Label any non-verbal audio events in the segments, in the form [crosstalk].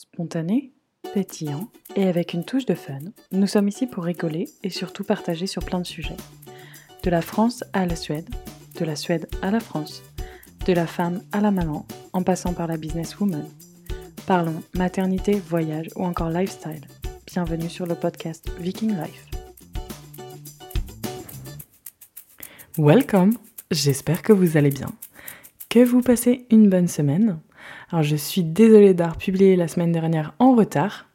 Spontané, pétillant et avec une touche de fun, nous sommes ici pour rigoler et surtout partager sur plein de sujets. De la France à la Suède, de la Suède à la France, de la femme à la maman, en passant par la businesswoman. Parlons maternité, voyage ou encore lifestyle. Bienvenue sur le podcast Viking Life. Welcome, j'espère que vous allez bien, que vous passez une bonne semaine. Alors je suis désolée d'avoir publié la semaine dernière en retard.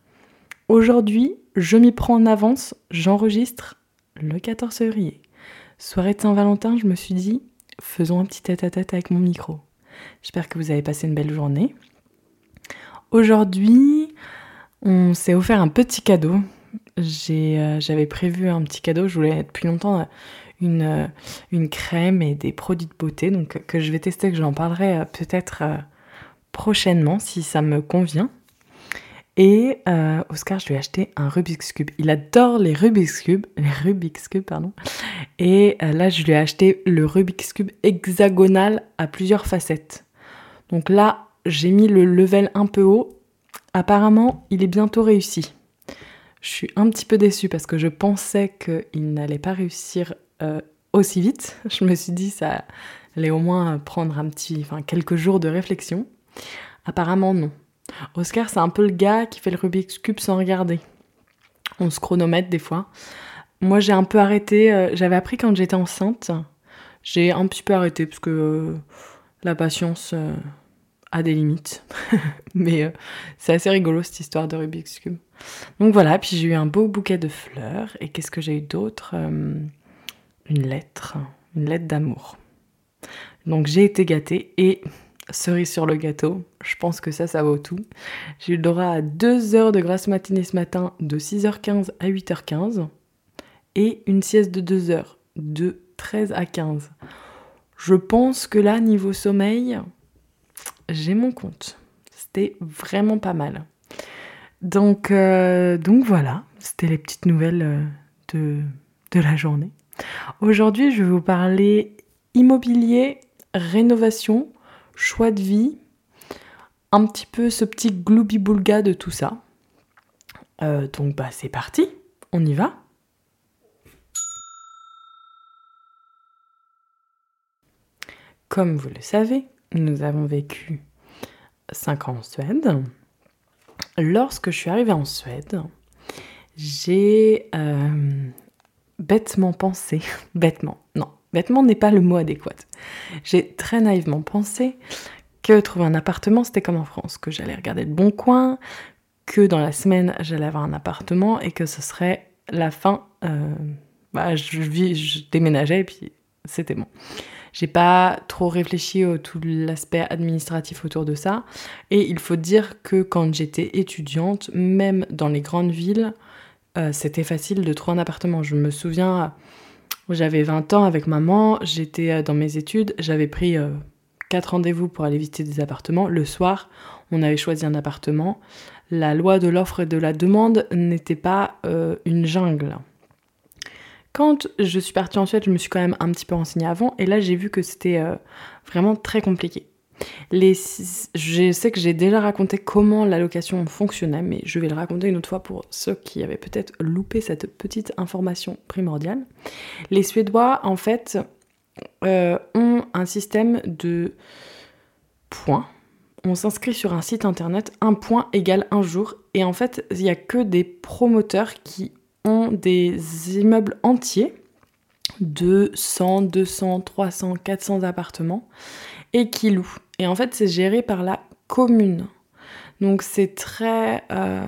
Aujourd'hui, je m'y prends en avance, j'enregistre le 14 février. Soirée de Saint-Valentin, je me suis dit, faisons un petit tête-à-tête avec mon micro. J'espère que vous avez passé une belle journée. Aujourd'hui, on s'est offert un petit cadeau. Euh, j'avais prévu un petit cadeau, je voulais depuis longtemps une, euh, une crème et des produits de beauté, donc que je vais tester, que j'en parlerai euh, peut-être prochainement si ça me convient. Et euh, Oscar, je lui ai acheté un Rubik's Cube. Il adore les Rubik's Cube, [laughs] les Rubik's Cube, pardon. Et euh, là, je lui ai acheté le Rubik's Cube hexagonal à plusieurs facettes. Donc là, j'ai mis le level un peu haut. Apparemment, il est bientôt réussi. Je suis un petit peu déçue parce que je pensais qu'il n'allait pas réussir euh, aussi vite. [laughs] Je me suis dit, ça allait au moins prendre un petit, enfin, quelques jours de réflexion. Apparemment non. Oscar, c'est un peu le gars qui fait le Rubik's Cube sans regarder. On se chronomètre des fois. Moi, j'ai un peu arrêté. Euh, j'avais appris quand j'étais enceinte. J'ai un petit peu arrêté parce que euh, la patience euh, a des limites. [laughs] Mais c'est assez rigolo cette histoire de Rubik's Cube. Donc voilà, puis j'ai eu un beau bouquet de fleurs. Et qu'est-ce que j'ai eu d'autre Une lettre. Une lettre d'amour. Donc j'ai été gâtée et cerise sur le gâteau, je pense que ça, ça vaut tout. J'ai eu le droit à 2 heures de grasse matinée ce matin de 6h15 à 8h15 et une sieste de 2 heures de 13 à 15. Je pense que là, niveau sommeil, j'ai mon compte. C'était vraiment pas mal. Donc, euh, donc voilà, c'était les petites nouvelles euh, de, de la journée. Aujourd'hui, je vais vous parler immobilier, rénovation choix de vie, un petit peu ce petit gloubi-boulga de tout ça. Euh, donc bah c'est parti, on y va. Comme vous le savez, nous avons vécu 5 ans en Suède. Lorsque je suis arrivée en Suède, j'ai euh, bêtement pensé, [laughs] bêtement, non, Bêtement n'est pas le mot adéquat. J'ai très naïvement pensé que trouver un appartement, c'était comme en France, que j'allais regarder le bon coin, que dans la semaine, j'allais avoir un appartement et que ce serait la fin. Euh, bah, je, je déménageais et puis c'était bon. J'ai pas trop réfléchi au tout l'aspect administratif autour de ça. Et il faut dire que quand j'étais étudiante, même dans les grandes villes, euh, c'était facile de trouver un appartement. Je me souviens j'avais 20 ans avec maman, j'étais euh, dans mes études, j'avais pris euh, quatre rendez-vous pour aller visiter des appartements. Le soir, on avait choisi un appartement. La loi de l'offre et de la demande n'était pas euh, une jungle. Quand je suis partie en Suède, je me suis quand même un petit peu renseignée avant, et là j'ai vu que c'était vraiment très compliqué. Je sais que j'ai déjà raconté comment l'allocation fonctionnait, mais je vais le raconter une autre fois pour ceux qui avaient peut-être loupé cette petite information primordiale. Les Suédois, en fait, euh, ont un système de points. On s'inscrit sur un site internet, un point égale un jour, et en fait, il n'y a que des promoteurs qui ont des immeubles entiers de 100, 200, 300, 400 appartements et qui louent. Et en fait, c'est géré par la commune. Donc c'est très... Euh,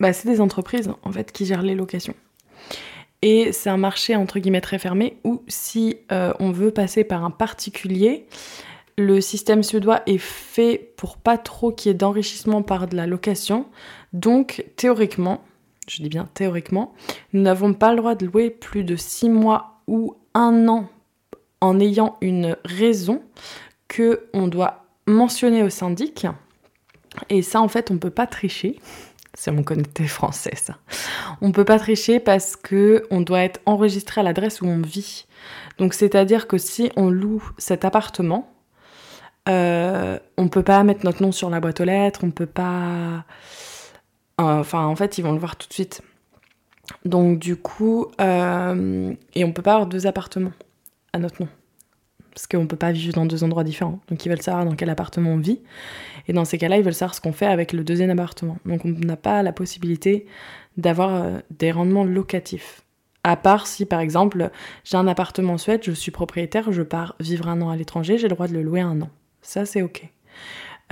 bah, c'est des entreprises en fait qui gèrent les locations. Et c'est un marché entre guillemets très fermé où si euh, on veut passer par un particulier, le système suédois est fait pour pas trop qu'il y ait d'enrichissement par de la location. Donc théoriquement, je dis bien théoriquement, nous n'avons pas le droit de louer plus de 6 mois ou un an en ayant une raison que on doit mentionner au syndic. Et ça, en fait, on peut pas tricher. C'est mon connecté français, ça. On peut pas tricher parce que on doit être enregistré à l'adresse où on vit. Donc, c'est-à-dire que si on loue cet appartement, euh, on peut pas mettre notre nom sur la boîte aux lettres, on peut pas. Enfin, en fait, ils vont le voir tout de suite. Donc, du coup, euh, et on peut pas avoir deux appartements à notre nom. Parce qu'on peut pas vivre dans deux endroits différents. Donc, ils veulent savoir dans quel appartement on vit. Et dans ces cas-là, ils veulent savoir ce qu'on fait avec le deuxième appartement. Donc, on n'a pas la possibilité d'avoir euh, des rendements locatifs. À part si, par exemple, j'ai un appartement en Suède, je suis propriétaire, je pars vivre un an à l'étranger, j'ai le droit de le louer un an. Ça, c'est OK.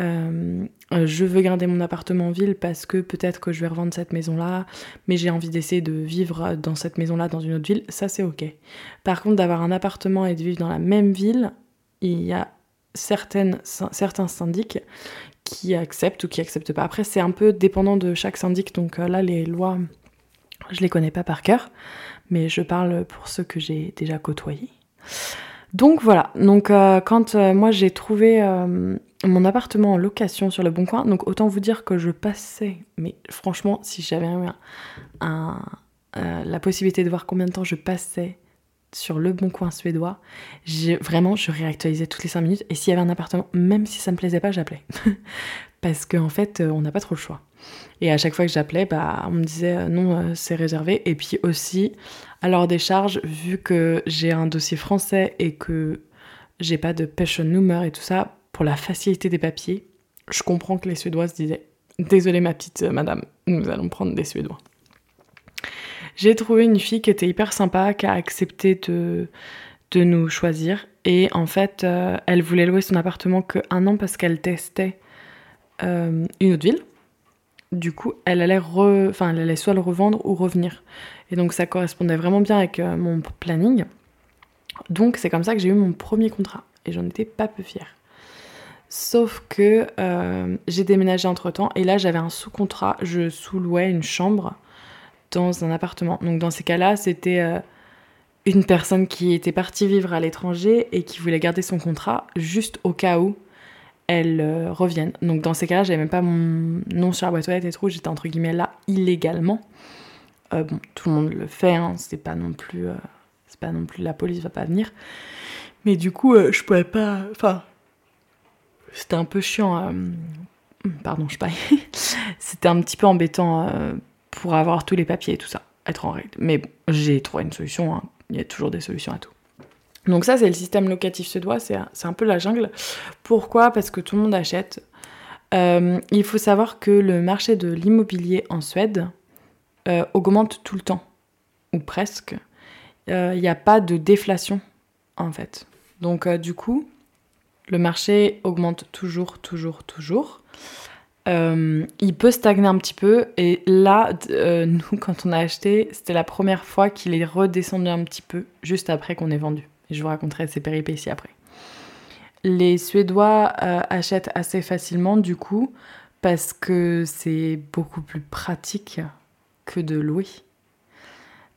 Euh, je veux garder mon appartement en ville parce que peut-être que je vais revendre cette maison-là, mais j'ai envie d'essayer de vivre dans cette maison-là dans une autre ville, ça c'est ok. Par contre, d'avoir un appartement et de vivre dans la même ville, il y a certains syndics qui acceptent ou qui acceptent pas. Après, c'est un peu dépendant de chaque syndic, donc euh, là, les lois, je les connais pas par cœur, mais je parle pour ceux que j'ai déjà côtoyés. Donc voilà, donc euh, quand moi j'ai trouvé mon appartement en location sur le Bon Coin, donc autant vous dire que je passais, mais franchement, si j'avais un, la possibilité de voir combien de temps je passais sur le Bon Coin suédois, vraiment je réactualisais toutes les 5 minutes et s'il y avait un appartement, même si ça me plaisait pas, j'appelais. [laughs] Parce qu'en fait, on n'a pas trop le choix. Et à chaque fois que j'appelais, bah, on me disait non, c'est réservé. Et puis aussi, alors des charges, vu que j'ai un dossier français et que j'ai pas de passion number et tout ça, pour la facilité des papiers, je comprends que les Suédoises disaient Désolée ma petite madame, nous allons prendre des Suédois. J'ai trouvé une fille qui était hyper sympa, qui a accepté de, de nous choisir. Et en fait, euh, elle voulait louer son appartement que un an parce qu'elle testait euh, une autre ville. Du coup, elle allait, elle allait soit le revendre ou revenir. Et donc ça correspondait vraiment bien avec euh, mon planning. Donc c'est comme ça que j'ai eu mon premier contrat. Et j'en étais pas peu fière. Sauf que euh, j'ai déménagé entre temps et là j'avais un sous-contrat. Je sous-louais une chambre dans un appartement. Donc dans ces cas-là, c'était euh, une personne qui était partie vivre à l'étranger et qui voulait garder son contrat juste au cas où elle revienne. Donc dans ces cas-là, j'avais même pas mon nom sur la boîte aux lettres et tout. J'étais entre guillemets là illégalement. Euh, bon, tout le monde le fait, hein, c'est pas non plus, euh, c'est pas non plus la police va pas venir. Mais du coup, euh, je pouvais pas, enfin, c'était un peu chiant. pardon, je paille. [laughs] c'était un petit peu embêtant pour avoir tous les papiers et tout ça, être en règle. Mais bon, j'ai trouvé une solution. Hein. Il y a toujours des solutions à tout. Donc ça, c'est le système locatif suédois, c'est un peu la jungle. Pourquoi? Parce que tout le monde achète. il faut savoir que le marché de l'immobilier en Suède, euh, augmente tout le temps, ou presque. Il euh, n'y a pas de déflation, en fait. Donc, euh, du coup, le marché augmente toujours, toujours, toujours. il peut stagner un petit peu. Et là, [laughs] nous, quand on a acheté, c'était la première fois qu'il est redescendu un petit peu, juste après qu'on ait vendu. Et je vous raconterai ces péripéties après. Les Suédois achètent assez facilement, du coup, parce que c'est beaucoup plus pratique que de louer.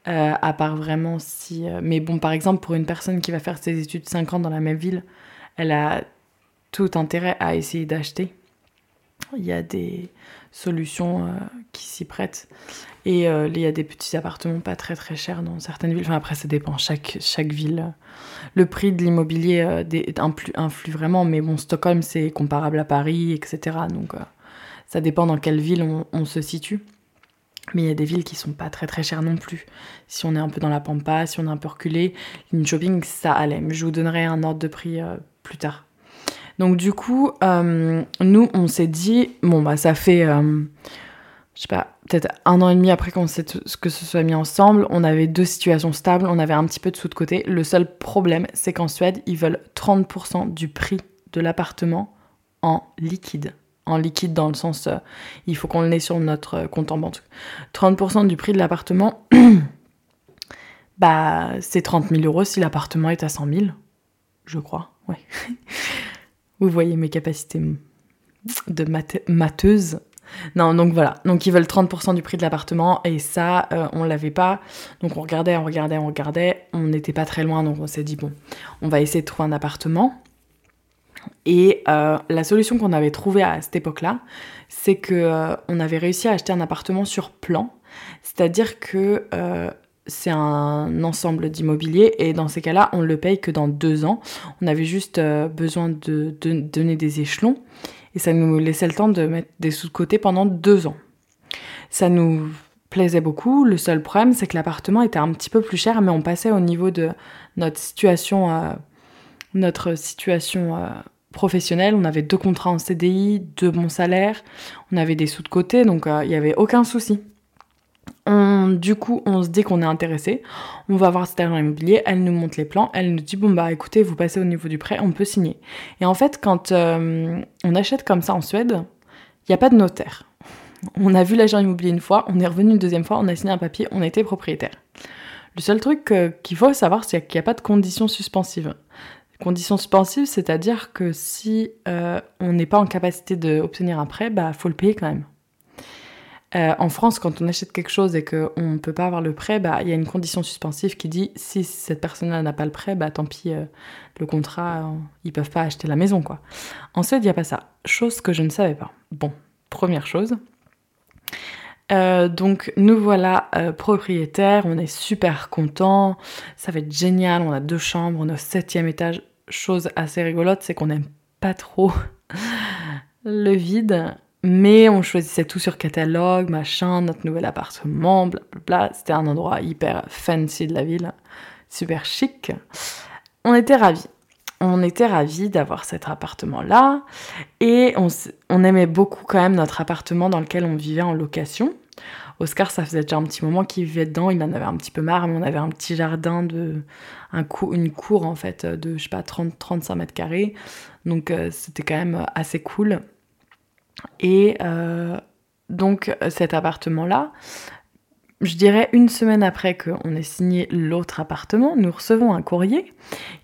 Euh, à part vraiment si... Euh, mais bon, par exemple, pour une personne qui va faire ses études 5 ans dans la même ville, elle a tout intérêt à essayer d'acheter. Il y a des solutions euh, qui s'y prêtent. Et il y a des petits appartements pas très très chers dans certaines villes. Après, ça dépend. Chaque, chaque ville, le prix de l'immobilier influe, vraiment. Mais bon, Stockholm, c'est comparable à Paris, etc. Donc, ça dépend dans quelle ville on, on se situe. Mais il y a des villes qui sont pas très très chères non plus. Si on est un peu dans la pampa, si on est un peu reculé, une shopping, ça allait. Je vous donnerai un ordre de prix euh, plus tard. Donc du coup, euh, nous, on s'est dit, bon bah ça fait, euh, je sais pas, peut-être un an et demi après qu'on sait que ce soit mis ensemble, on avait deux situations stables, on avait un petit peu de sous de côté. Le seul problème, c'est qu'en Suède, ils veulent 30% du prix de l'appartement en liquide en liquide dans le sens, euh, il faut qu'on le ait sur notre compte en banque. 30% du prix de l'appartement, [clears throat] bah c'est 30 000 euros si l'appartement est à 100 000, je crois, ouais. [laughs] Vous voyez mes capacités de matheuse. Non, donc voilà. Donc ils veulent 30% du prix de l'appartement et ça, euh, on l'avait pas. Donc on regardait, on regardait, on regardait. On n'était pas très loin, donc on s'est dit bon, on va essayer de trouver un appartement. Et euh, la solution qu'on avait trouvée à cette époque-là, c'est que euh, on avait réussi à acheter un appartement sur plan, c'est-à-dire que euh, c'est un ensemble d'immobilier et dans ces cas-là, on le paye que dans deux ans. On avait juste euh, besoin de, de, donner des échelons et ça nous laissait le temps de mettre des sous de côté pendant deux ans. Ça nous plaisait beaucoup. Le seul problème, c'est que l'appartement était un petit peu plus cher, mais on passait au niveau de notre situation, euh, notre situation euh, professionnelle. On avait deux contrats en CDI, deux bons salaires, on avait des sous de côté, donc il n'y avait aucun souci du coup, on se dit qu'on est intéressé, on va voir cette agent immobilier, elle nous montre les plans, elle nous dit bon bah écoutez, vous passez au niveau du prêt, on peut signer. Et en fait, quand euh, on achète comme ça en Suède, il n'y a pas de notaire. On a vu l'agent immobilier une fois, on est revenu une deuxième fois, on a signé un papier, on été propriétaire. Le seul truc euh, qu'il faut savoir, c'est qu'il n'y a pas de conditions suspensives. Conditions suspensives, c'est-à-dire que si euh, on n'est pas en capacité d'obtenir un prêt, bah faut le payer quand même. Euh, en France, quand on achète quelque chose et qu'on ne peut pas avoir le prêt, bah, il y a une condition suspensive qui dit si cette personne-là n'a pas le prêt, bah, tant pis, euh, le contrat, ils euh, ils peuvent pas acheter la maison. quoi. En Suède, il n'y a pas ça. Chose que je ne savais pas. Bon, première chose. donc nous voilà propriétaires, on est super contents, ça va être génial, on a deux chambres, on est au septième étage. Chose assez rigolote, c'est qu'on n'aime pas trop [laughs] le vide. Mais on choisissait tout sur catalogue, machin, notre nouvel appartement, blablabla. C'était un endroit hyper fancy de la ville, super chic. On était ravis. On était ravis d'avoir cet appartement-là. Et on, aimait beaucoup quand même notre appartement dans lequel on vivait en location. Oscar, ça faisait déjà un petit moment qu'il vivait dedans. Il en avait un petit peu marre, mais on avait un petit jardin de. Un une cour en fait de, je sais pas, 30-35 mètres carrés. Donc euh, c'était quand même assez cool. Et euh, donc cet appartement-là, je dirais une semaine après qu'on ait signé l'autre appartement, nous recevons un courrier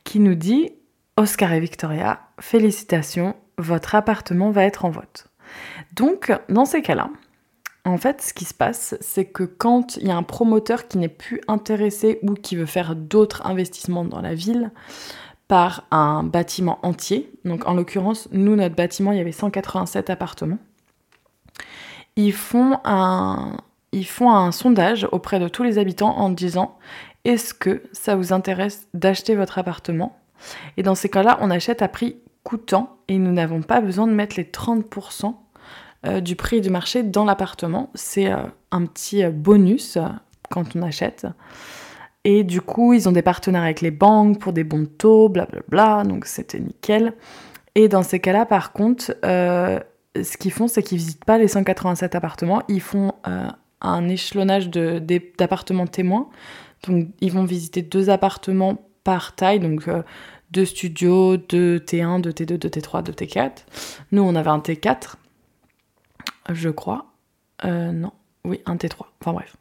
qui nous dit Oscar et Victoria, félicitations, votre appartement va être en vote. Donc, dans ces cas-là, en fait, ce qui se passe, c'est que quand il y a un promoteur qui n'est plus intéressé ou qui veut faire d'autres investissements dans la ville, par un bâtiment entier. Donc en l'occurrence, nous, notre bâtiment, il y avait 187 appartements. Ils font un, ils font un sondage auprès de tous les habitants en disant est-ce que ça vous intéresse d'acheter votre appartement? Et dans ces cas-là, on achète à prix coûtant et nous n'avons pas besoin de mettre les 30% euh, du prix du marché dans l'appartement. C'est euh, un petit euh, bonus quand on achète. Et du coup, ils ont des partenaires avec les banques pour des bons taux, blablabla, donc c'était nickel. Et dans ces cas-là, par contre, euh, ce qu'ils font, c'est qu'ils visitent pas les 187 appartements, ils font euh, un échelonnage d'appartements témoins. Donc, ils vont visiter deux appartements par taille, donc euh, deux studios, deux T1, deux T2, deux T3, deux T4. Nous, on avait un T4, je crois. non, oui, un T3. Enfin bref,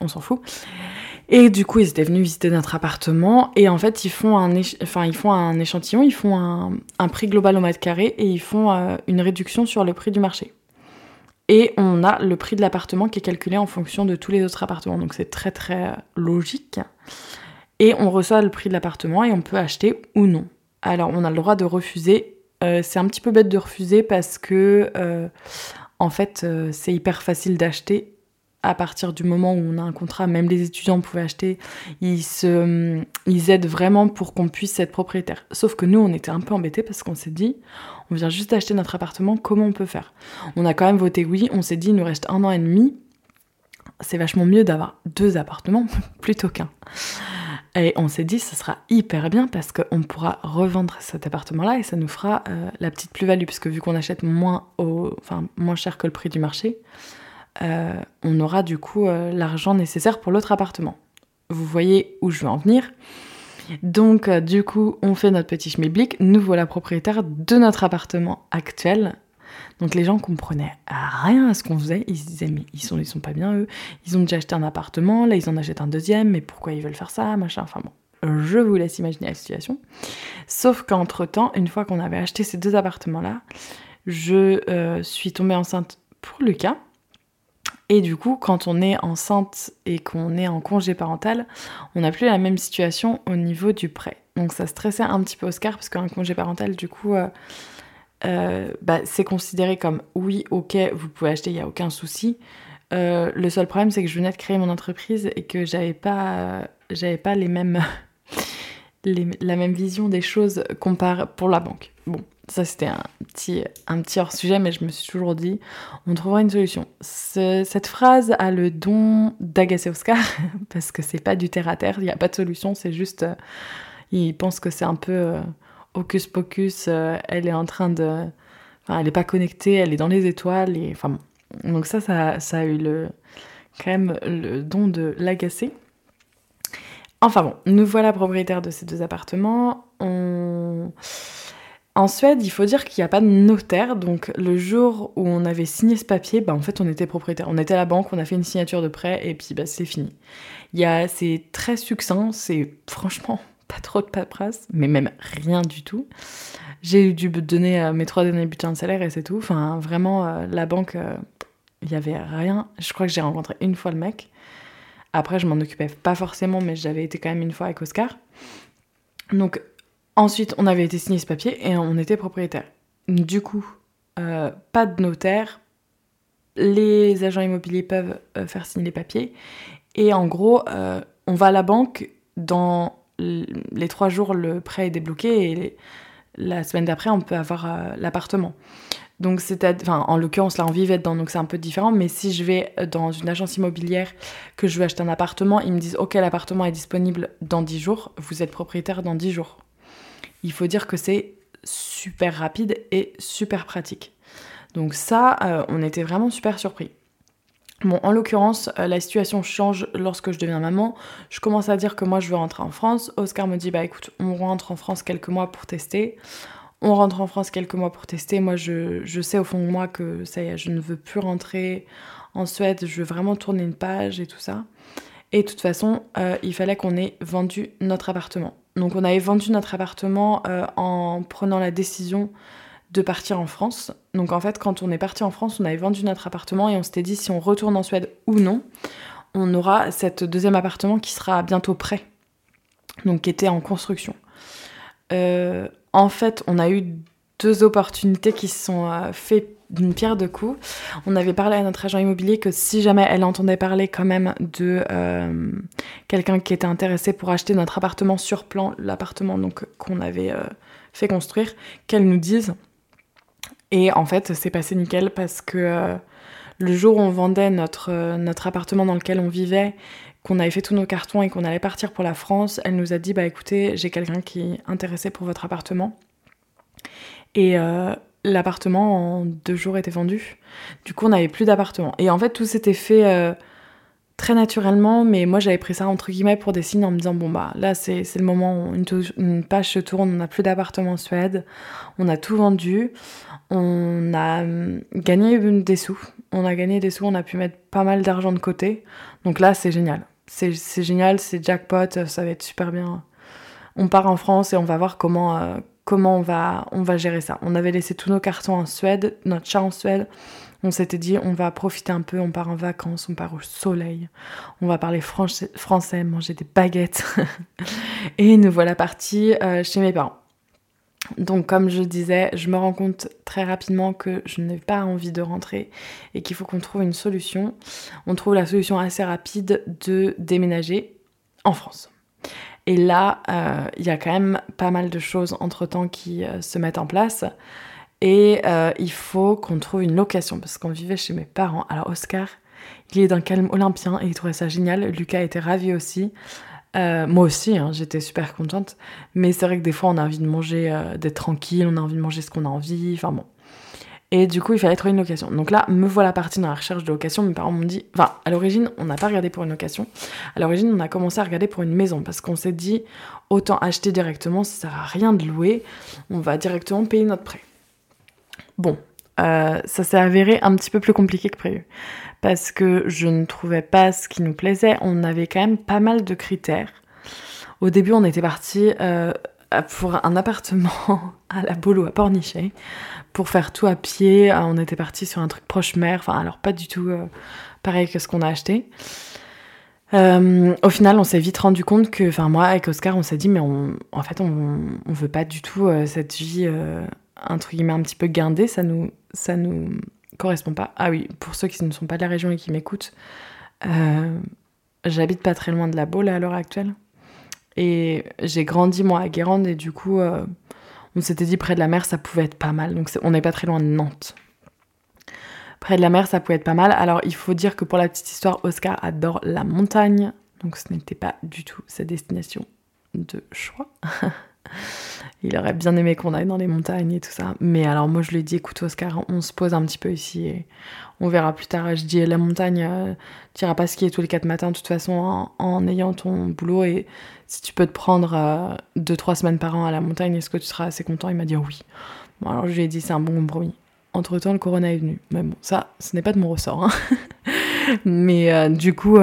on s'en fout. Et du coup, ils étaient venus visiter notre appartement et en fait, ils font un, enfin, ils font un échantillon, ils font un, prix global au mètre carré et ils font euh, une réduction sur le prix du marché. Et on a le prix de l'appartement qui est calculé en fonction de tous les autres appartements. Donc c'est très très logique. Et on reçoit le prix de l'appartement et on peut acheter ou non. Alors on a le droit de refuser. Euh, c'est un petit peu bête de refuser parce que euh, en fait c'est hyper facile d'acheter à partir du moment où on a un contrat, même les étudiants pouvaient acheter, ils, se, ils aident vraiment pour qu'on puisse être propriétaire. Sauf que nous, on était un peu embêtés parce qu'on s'est dit, on vient juste d'acheter notre appartement, comment on peut faire? On a quand même voté oui, on s'est dit, il nous reste un an et demi, c'est vachement mieux d'avoir deux appartements [laughs] plutôt qu'un. Et on s'est dit, ce sera hyper bien parce qu'on pourra revendre cet appartement-là et ça nous fera euh, la petite plus-value, puisque vu qu'on achète moins, moins cher que le prix du marché, euh, on aura du coup euh, l'argent nécessaire pour l'autre appartement. Vous voyez où je veux en venir. Donc euh, du coup, on fait notre petit schmilblick. Nous voilà propriétaires de notre appartement actuel. Donc les gens comprenaient rien à ce qu'on faisait. Ils se disaient mais ils sont, ils sont pas bien eux. Ils ont déjà acheté un appartement, là ils en achètent un deuxième, mais pourquoi ils veulent faire ça, machin? Enfin bon, je vous laisse imaginer la situation. Sauf qu'entre temps, une fois qu'on avait acheté ces deux appartements là, je suis tombée enceinte pour Lucas. Et du coup, quand on est enceinte et qu'on est en congé parental, on n'a plus la même situation au niveau du prêt. Donc ça stressait un petit peu Oscar parce qu'un congé parental, du coup, euh, euh, bah, c'est considéré comme oui, ok, vous pouvez acheter, il n'y a aucun souci. le seul problème, c'est que je venais de créer mon entreprise et que j'avais pas, pas les mêmes, [laughs] la même vision des choses comparé pour la banque. Bon, ça c'était un petit, un petit hors-sujet, mais je me suis toujours dit, on trouvera une solution. cette phrase a le don d'agacer Oscar, [laughs] parce que c'est pas du terre-à-terre, il n'y a pas de solution, c'est juste, euh, il pense que c'est un peu euh, hocus pocus, euh, elle est en train de... Enfin, elle n'est pas connectée, elle est dans les étoiles, et enfin bon. Donc ça, ça, ça a eu le, quand même le don de l'agacer. Enfin bon, nous voilà propriétaires de ces deux appartements. On... En Suède, il faut dire qu'il n'y a pas de notaire, donc le jour où on avait signé ce papier, bah en fait on était propriétaire. On était à la banque, on a fait une signature de prêt et puis bah c'est fini. Il y a, c'est très succinct, c'est franchement [laughs] pas trop de paperasse, mais même rien du tout. J'ai dû donner euh, mes trois derniers bulletins de salaire et c'est tout. Enfin vraiment, euh, la banque, euh, il n'y avait rien. Je crois que j'ai rencontré une fois le mec. Après, je m'en occupais pas forcément, mais j'avais été quand même une fois avec Oscar. Donc, ensuite, on avait été signé ce papier et on était propriétaire. Du coup, euh, pas de notaire. Les agents immobiliers peuvent euh, faire signer les papiers. Et en gros, euh, on va à la banque dans les trois jours, le prêt est débloqué et la semaine d'après, on peut avoir l'appartement. Donc, en l'occurrence, là, on vivait dedans, donc c'est un peu différent. Mais si je vais dans une agence immobilière, que je veux acheter un appartement, ils me disent Ok, l'appartement est disponible dans 10 jours, vous êtes propriétaire dans 10 jours. Il faut dire que c'est super rapide et super pratique. Donc, ça, euh, on était vraiment super surpris. Bon, en l'occurrence, euh, la situation change lorsque je deviens maman. Je commence à dire que moi, je veux rentrer en France. Oscar me dit Bah écoute, on rentre en France quelques mois pour tester. On rentre en France quelques mois pour tester. Moi, je, sais au fond de moi que ça y est, je ne veux plus rentrer en Suède. Je veux vraiment tourner une page et tout ça. Et de toute façon, euh, il fallait qu'on ait vendu notre appartement. Donc, on avait vendu notre appartement euh, en prenant la décision de partir en France. Donc, en fait, quand on est parti en France, on avait vendu notre appartement et on s'était dit si on retourne en Suède ou non, on aura cet deuxième appartement qui sera bientôt prêt. Donc, qui était en construction. Euh, en fait, on a eu deux opportunités qui se sont euh, faites d'une pierre deux coups. On avait parlé à notre agent immobilier que si jamais elle entendait parler quand même de euh, quelqu'un qui était intéressé pour acheter notre appartement sur plan, l'appartement donc qu'on avait euh, fait construire, qu'elle nous dise. Et en fait, c'est passé nickel parce que le jour où on vendait notre, notre appartement dans lequel on vivait, qu'on avait fait tous nos cartons et qu'on allait partir pour la France, elle nous a dit bah écoutez, j'ai quelqu'un qui est intéressé pour votre appartement. Et euh, l'appartement en deux jours était vendu. Du coup, on n'avait plus d'appartement. Et en fait, tout s'était fait euh, très naturellement, mais moi j'avais pris ça entre guillemets pour des signes en me disant bon bah là c'est le moment où une, page se tourne, on n'a plus d'appartement en Suède, on a tout vendu, on a hum, gagné des sous, on a gagné des sous, on a pu mettre pas mal d'argent de côté, donc là c'est génial, c'est génial, c'est jackpot, ça va être super bien. On part en France et on va voir comment, euh, comment on va, on va gérer ça. On avait laissé tous nos cartons en Suède, notre chat en Suède. On s'était dit, on va profiter un peu, on part en vacances, on part au soleil, on va parler français, manger des baguettes. [laughs] et nous voilà partis euh, chez mes parents. Donc comme je disais, je me rends compte très rapidement que je n'ai pas envie de rentrer et qu'il faut qu'on trouve une solution. On trouve la solution assez rapide de déménager en France. Et là, euh, il y a quand même pas mal de choses entre-temps qui euh, se mettent en place. Et euh, il faut qu'on trouve une location, parce qu'on vivait chez mes parents. Alors Oscar, il est d'un calme olympien et il trouvait ça génial. Lucas était ravi aussi. moi aussi, hein, j'étais super contente. Mais c'est vrai que des fois, on a envie de manger, d'être tranquille, on a envie de manger ce qu'on a envie. Enfin bon, et du coup, il fallait trouver une location. Donc là, me voilà partie dans la recherche de location. Mes parents m'ont dit, enfin, à l'origine, on n'a pas regardé pour une location. À l'origine, on a commencé à regarder pour une maison parce qu'on s'est dit, autant acheter directement, ça sert à rien de louer. On va directement payer notre prêt. Bon, euh, ça s'est avéré un petit peu plus compliqué que prévu parce que je ne trouvais pas ce qui nous plaisait. On avait quand même pas mal de critères. Au début, on était parti euh, pour un appartement [laughs] à la Bolo à Pornichet pour faire tout à pied. Euh, on était parti sur un truc proche mer, enfin alors pas du tout euh, pareil que ce qu'on a acheté. Euh, au final, on s'est vite rendu compte que, enfin moi avec Oscar, on s'est dit mais on, en fait on, on veut pas du tout cette vie entre guillemets un petit peu guindée, ça nous ça nous correspond pas. Ah oui, pour ceux qui ne sont pas de la région et qui m'écoutent, euh, j'habite pas très loin de la Baule à l'heure actuelle. Et j'ai grandi moi à Guérande et du coup, euh, on s'était dit près de la mer, ça pouvait être pas mal. Donc on n'est pas très loin de Nantes. Près de la mer, ça pouvait être pas mal. Alors il faut dire que pour la petite histoire, Oscar adore la montagne. Donc ce n'était pas du tout sa destination de choix. [laughs] [laughs] il aurait bien aimé qu'on aille dans les montagnes et tout ça. Mais alors moi je lui ai dit, écoute Oscar, on se pose un petit peu ici et on verra plus tard. Je dis, la montagne, euh, tu iras pas skier tous les quatre matins de toute façon en, ayant ton boulot. Et si tu peux te prendre 2-3 euh, semaines par an à la montagne, est-ce que tu seras assez content? Il m'a dit oui. Bon alors je lui ai dit, c'est un bon compromis. Entre temps, le corona est venu. Mais bon, ça, ce n'est pas de mon ressort. Hein. [laughs] Mais euh, du coup,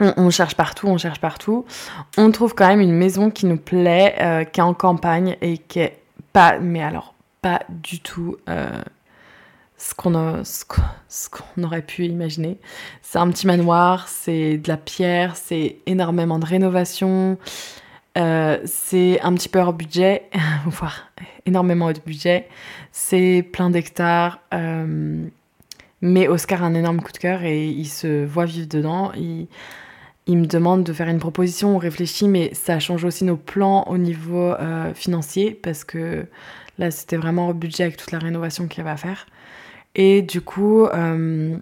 on, cherche partout, on cherche partout. On trouve quand même une maison qui nous plaît, euh, qui est en campagne et qui est pas, mais alors pas du tout euh, ce qu'on aurait pu imaginer. C'est un petit manoir, c'est de la pierre, c'est énormément de rénovation. Euh, c'est un petit peu hors budget, [laughs] voire énormément de budget. C'est plein d'hectares. mais Oscar a un énorme coup de cœur et il se voit vivre dedans. Il me demande de faire une proposition, on réfléchit, mais ça change aussi nos plans au niveau euh, financier parce que là c'était vraiment au budget avec toute la rénovation qu'il y avait à faire. Et du coup, euh,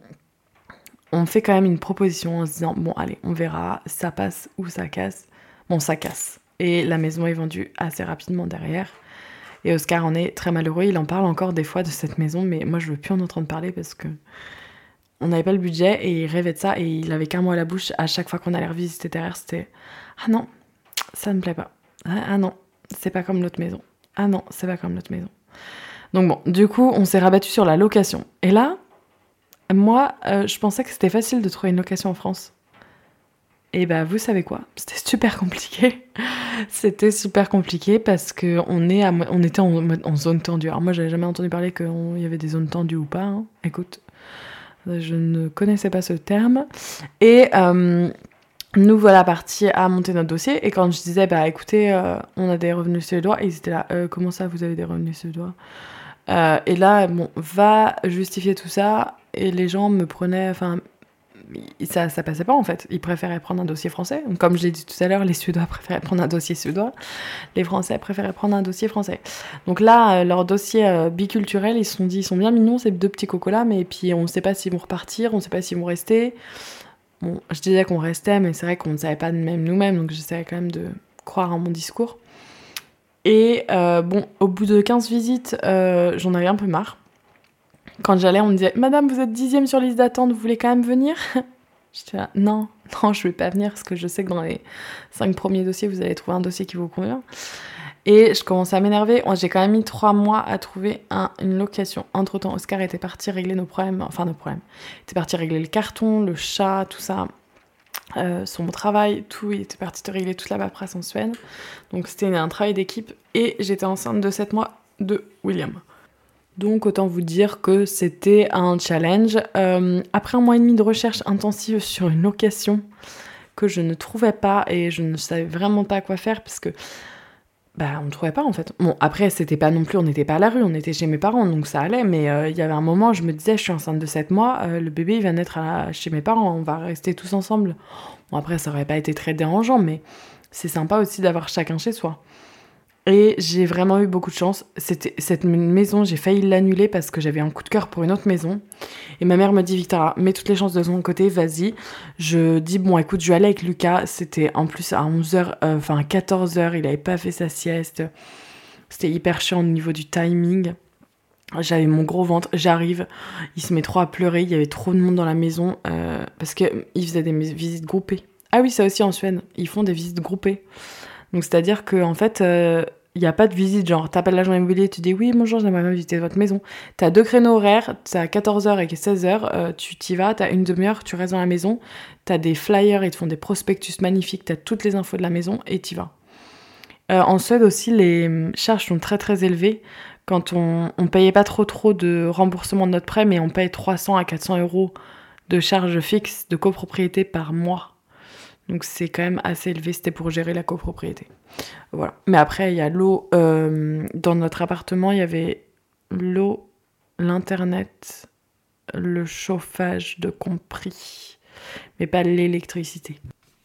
on fait quand même une proposition en se disant bon allez, on verra, ça passe ou ça casse. Bon, ça casse. Et la maison est vendue assez rapidement derrière. Et Oscar en est très malheureux, il en parle encore des fois de cette maison, mais moi je veux plus en entendre parler parce que on n'avait pas le budget et il rêvait de ça et il avait qu'un mot à la bouche à chaque fois qu'on allait revisiter derrière, c'était Ah non, ça ne me plaît pas. Ah, ah non, c'est pas comme l'autre maison. Ah non, c'est pas comme l'autre maison. Donc bon, du coup, on s'est rabattu sur la location. Et là, moi, euh, je pensais que c'était facile de trouver une location en France. Et bah, vous savez quoi? C'était super compliqué. [laughs] c'était super compliqué parce que on, est on était en, zone tendue. Alors moi, j'avais jamais entendu parler qu'il y avait des zones tendues ou pas. Hein. Écoute, je ne connaissais pas ce terme. Et euh, nous voilà partis à monter notre dossier. Et quand je disais, bah écoutez, euh, on a des revenus suédois, ils étaient là, euh, comment ça, vous avez des revenus suédois? Et là, bon, va justifier tout ça. Et les gens me prenaient, enfin, ça, ça passait pas en fait. Ils préféraient prendre un dossier français. Comme je l'ai dit tout à l'heure, les Suédois [laughs] préféraient prendre un dossier suédois. Les Français préféraient prendre un dossier français. Donc là, euh, leur dossier euh, biculturel, ils se sont dit, ils sont bien mignons, ces deux petits cocolas, mais puis on ne sait pas s'ils vont repartir, on ne sait pas s'ils vont rester. Je disais qu'on restait, mais c'est vrai qu'on ne savait pas même nous-mêmes, donc j'essayais quand même de croire en mon discours. Et euh, bon, au bout de 15 visites, j'en avais un peu marre. Quand j'allais, on me disait Madame, vous êtes dixième sur liste d'attente, vous voulez quand même venir? [laughs] J'étais là, non, non, je vais pas venir parce que je sais que dans les cinq premiers dossiers, vous allez trouver un dossier qui vous convient. Et je commençais à m'énerver. J'ai quand même mis trois mois à trouver une location. Entre temps, Oscar était parti régler nos problèmes, enfin nos problèmes. Il était parti régler le carton, le chat, tout ça. Euh, son travail, tout, il était parti régler toute la paperasse en Suède. Donc c'était un travail d'équipe et j'étais enceinte de 7 mois de William. Donc autant vous dire que c'était un challenge. Euh, après un mois et demi de recherche intensive sur une location que je ne trouvais pas et je ne savais vraiment pas quoi faire parce que bah on ne trouvait pas en fait. Bon après c'était pas non plus, on n'était pas à la rue, on était chez mes parents donc ça allait mais euh, il y avait un moment je me disais je suis enceinte de 7 mois, euh, le bébé il va naître chez mes parents, on va rester tous ensemble. Bon après ça aurait pas été très dérangeant mais c'est sympa aussi d'avoir chacun chez soi. Et j'ai vraiment eu beaucoup de chance. C'était cette maison, j'ai failli l'annuler parce que j'avais un coup de cœur pour une autre maison. Et ma mère me dit Victor, mets toutes les chances de son côté, vas-y. Je dis bon, écoute, je vais aller avec Lucas. C'était en plus à 11h, euh, enfin 14h, il avait pas fait sa sieste. C'était hyper chiant au niveau du timing. J'avais mon gros ventre, j'arrive, il se met trop à pleurer, il y avait trop de monde dans la maison euh, parce qu'il faisait des visites groupées. Ah oui, ça aussi en Suède, ils font des visites groupées. Donc c'est-à-dire qu'en en fait, il euh, n'y a pas de visite, genre t'appelles l'agent immobilier, tu dis oui, bonjour, j'aimerais bien visiter votre maison. T'as deux créneaux horaires, t'as 14h et 16h, euh, tu t'y vas, t'as une demi-heure, tu restes dans la maison, t'as des flyers, ils te font des prospectus magnifiques, t'as toutes les infos de la maison et t'y vas. Euh, en Suède aussi, les charges sont très très élevées. Quand on, on payait pas trop trop de remboursement de notre prêt, mais on paye 300 à 400 euros de charges fixes de copropriété par mois donc c'est quand même assez élevé, c'était pour gérer la copropriété. Voilà. Mais après, il y a l'eau. Euh, dans notre appartement, il y avait l'eau, l'internet, le chauffage de compris, mais pas l'électricité.